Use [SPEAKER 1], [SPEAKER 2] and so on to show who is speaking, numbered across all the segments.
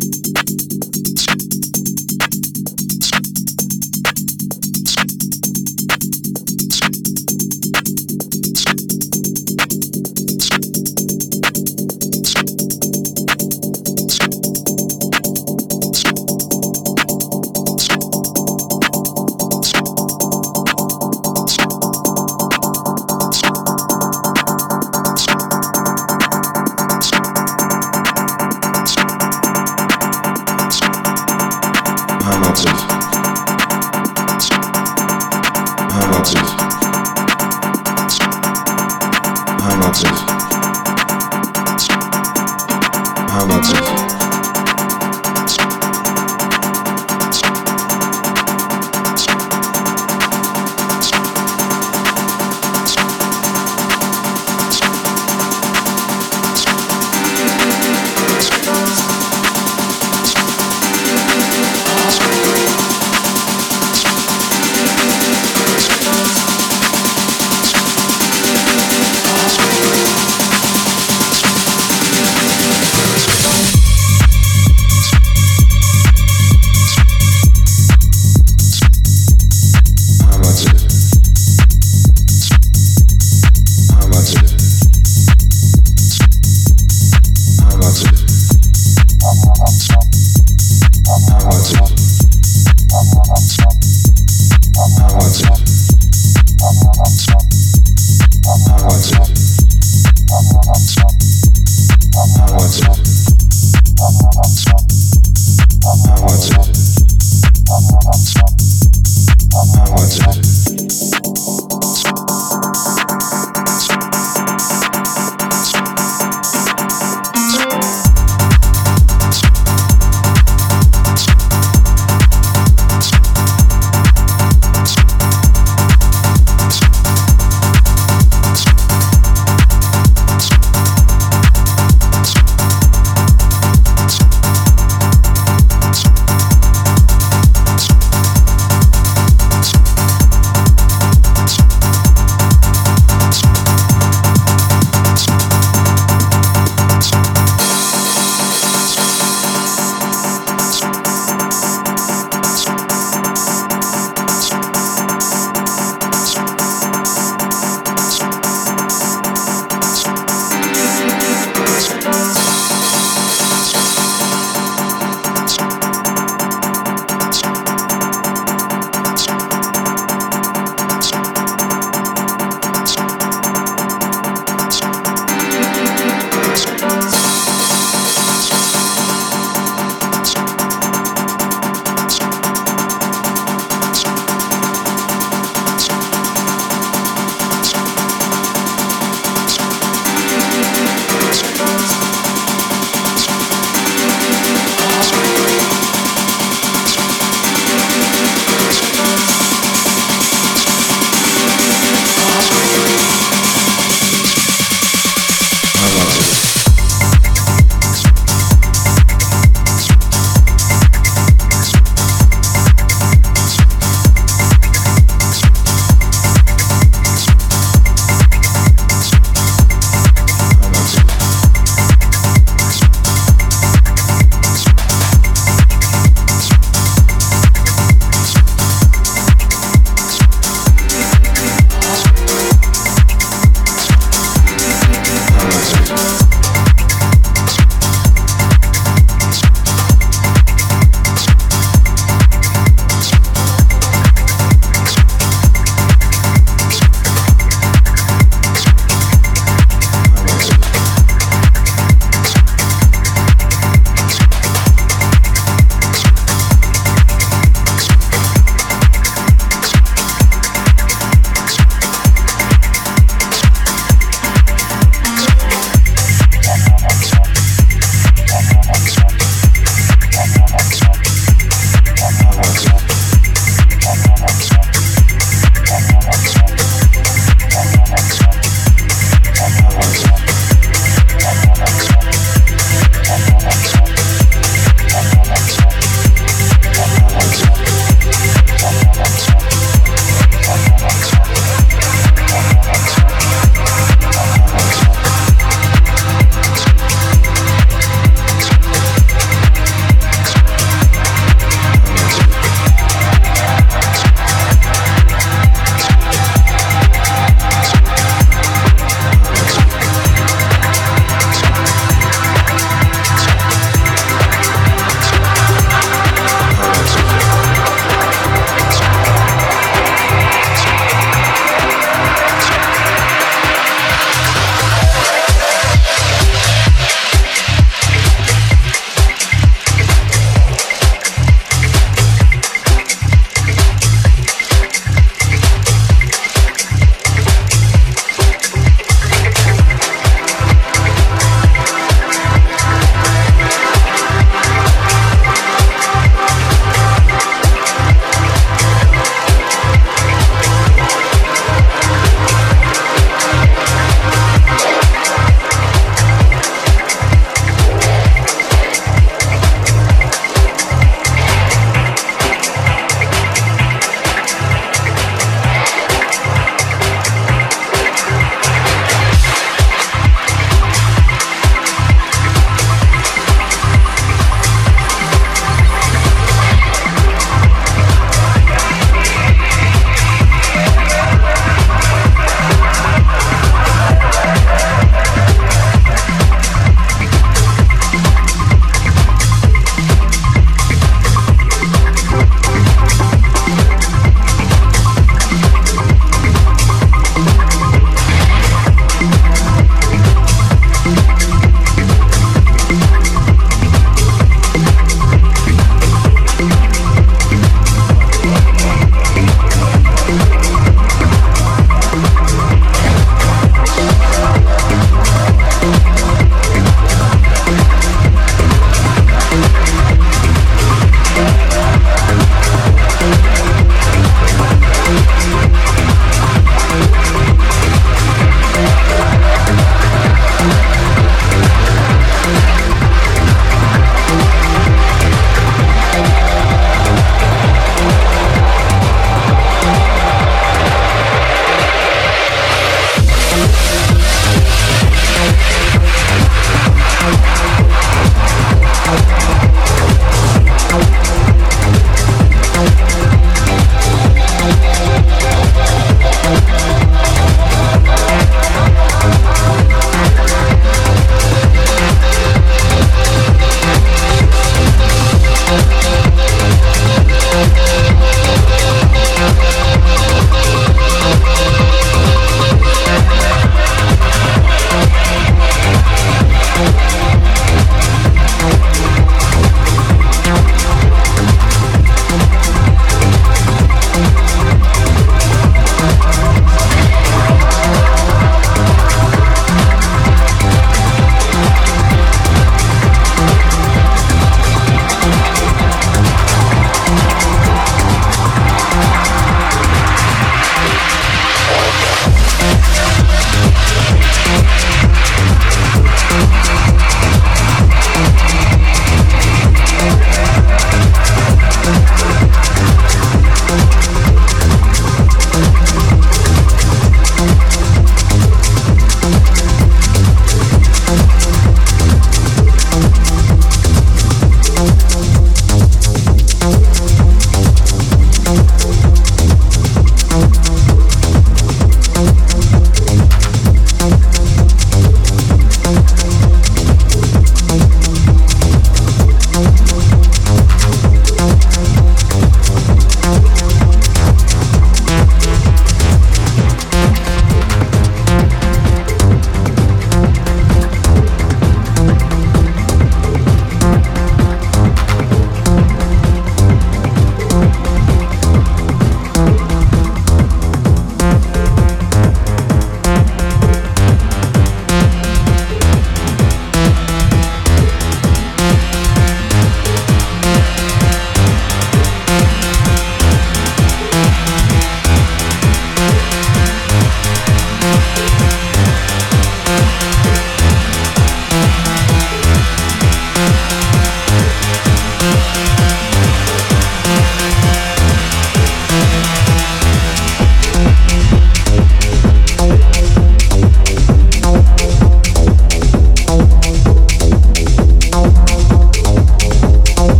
[SPEAKER 1] Thank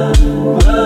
[SPEAKER 1] love.